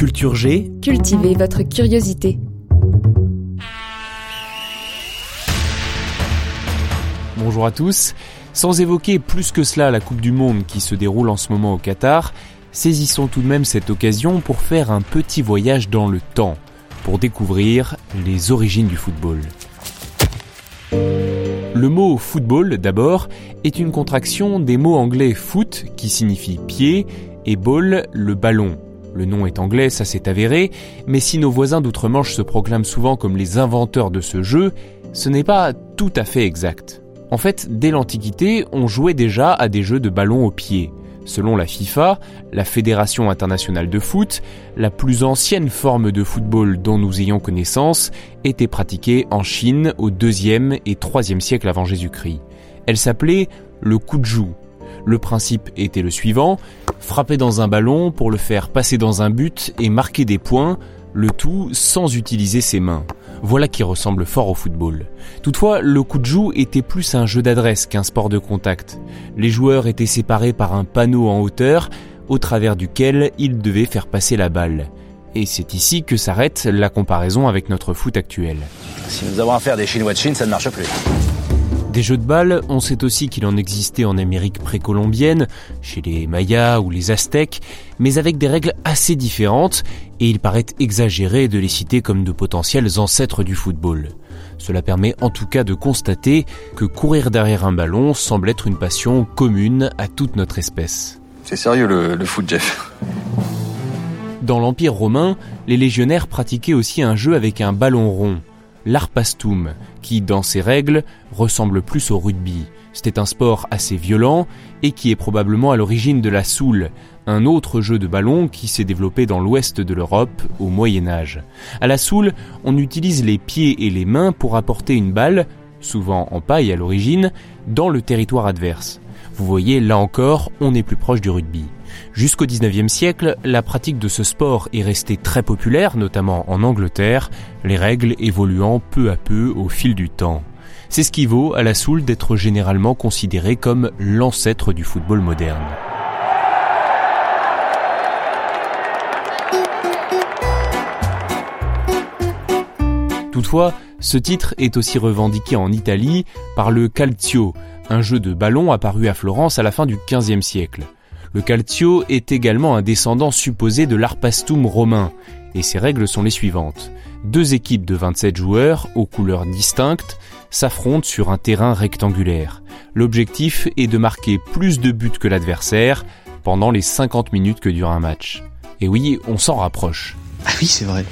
Culture G, Cultivez votre curiosité. bonjour à tous. Sans évoquer plus que cela la Coupe du Monde qui se déroule en ce moment au Qatar, saisissons tout de même cette occasion pour faire un petit voyage dans le temps, pour découvrir les origines du football. Le mot football, d'abord, est une contraction des mots anglais foot, qui signifie pied, et ball, le ballon. Le nom est anglais, ça s'est avéré, mais si nos voisins d'outre-Manche se proclament souvent comme les inventeurs de ce jeu, ce n'est pas tout à fait exact. En fait, dès l'Antiquité, on jouait déjà à des jeux de ballon au pied. Selon la FIFA, la Fédération internationale de foot, la plus ancienne forme de football dont nous ayons connaissance était pratiquée en Chine au 2e et 3e siècle avant Jésus-Christ. Elle s'appelait le kujou. Le principe était le suivant, frapper dans un ballon pour le faire passer dans un but et marquer des points, le tout sans utiliser ses mains. Voilà qui ressemble fort au football. Toutefois, le kujou était plus un jeu d'adresse qu'un sport de contact. Les joueurs étaient séparés par un panneau en hauteur, au travers duquel ils devaient faire passer la balle. Et c'est ici que s'arrête la comparaison avec notre foot actuel. Si nous avons affaire des Chinois de Chine, ça ne marche plus. Des jeux de balle, on sait aussi qu'il en existait en Amérique précolombienne, chez les Mayas ou les Aztèques, mais avec des règles assez différentes, et il paraît exagéré de les citer comme de potentiels ancêtres du football. Cela permet en tout cas de constater que courir derrière un ballon semble être une passion commune à toute notre espèce. C'est sérieux le, le foot, Jeff. Dans l'Empire romain, les légionnaires pratiquaient aussi un jeu avec un ballon rond, l'arpastum, qui, dans ses règles, ressemble plus au rugby. C'était un sport assez violent et qui est probablement à l'origine de la soule, un autre jeu de ballon qui s'est développé dans l'ouest de l'Europe au Moyen Âge. À la soule, on utilise les pieds et les mains pour apporter une balle, souvent en paille à l'origine, dans le territoire adverse. Vous voyez, là encore, on est plus proche du rugby. Jusqu'au 19e siècle, la pratique de ce sport est restée très populaire, notamment en Angleterre, les règles évoluant peu à peu au fil du temps. C'est ce qui vaut à la soule d'être généralement considéré comme l'ancêtre du football moderne. Toutefois, ce titre est aussi revendiqué en Italie par le calcio, un jeu de ballon apparu à Florence à la fin du XVe siècle. Le calcio est également un descendant supposé de l'arpastum romain, et ses règles sont les suivantes. Deux équipes de 27 joueurs, aux couleurs distinctes, s'affrontent sur un terrain rectangulaire. L'objectif est de marquer plus de buts que l'adversaire pendant les 50 minutes que dure un match. Et oui, on s'en rapproche. Ah oui, c'est vrai.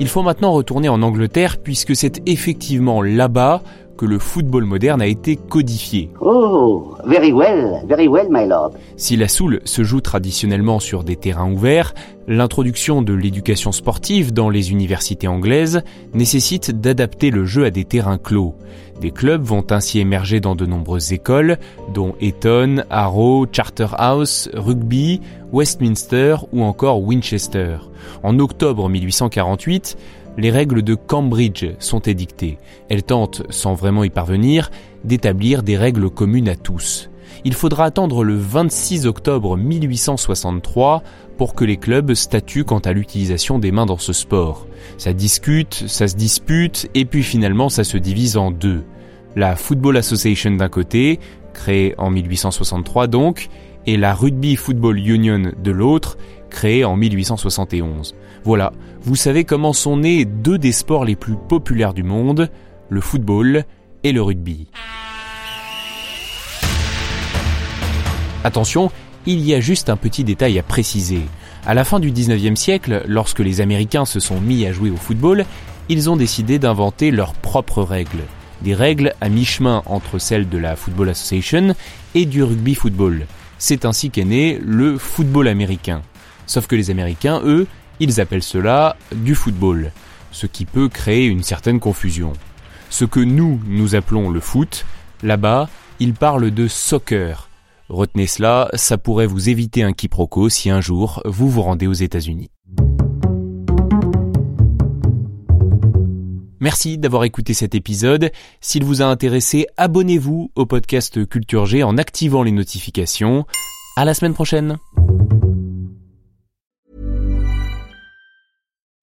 Il faut maintenant retourner en Angleterre puisque c'est effectivement là-bas que le football moderne a été codifié. Oh, very well, very well, my lord. Si la soule se joue traditionnellement sur des terrains ouverts, l'introduction de l'éducation sportive dans les universités anglaises nécessite d'adapter le jeu à des terrains clos. Des clubs vont ainsi émerger dans de nombreuses écoles, dont Eton, Harrow, Charterhouse, Rugby, Westminster ou encore Winchester. En octobre 1848, les règles de Cambridge sont édictées. Elles tentent, sans vraiment y parvenir, d'établir des règles communes à tous. Il faudra attendre le 26 octobre 1863 pour que les clubs statuent quant à l'utilisation des mains dans ce sport. Ça discute, ça se dispute, et puis finalement ça se divise en deux. La Football Association d'un côté, créée en 1863 donc, et la Rugby Football Union de l'autre, créée en 1871. Voilà, vous savez comment sont nés deux des sports les plus populaires du monde, le football et le rugby. Attention, il y a juste un petit détail à préciser. À la fin du 19e siècle, lorsque les Américains se sont mis à jouer au football, ils ont décidé d'inventer leurs propres règles. des règles à mi-chemin entre celles de la Football Association et du rugby football. C'est ainsi qu'est né le football américain. Sauf que les Américains, eux, ils appellent cela du football, ce qui peut créer une certaine confusion. Ce que nous, nous appelons le foot, là-bas, ils parlent de soccer. Retenez cela, ça pourrait vous éviter un quiproquo si un jour vous vous rendez aux États-Unis. Merci d'avoir écouté cet épisode. S'il vous a intéressé, abonnez-vous au podcast Culture G en activant les notifications. À la semaine prochaine.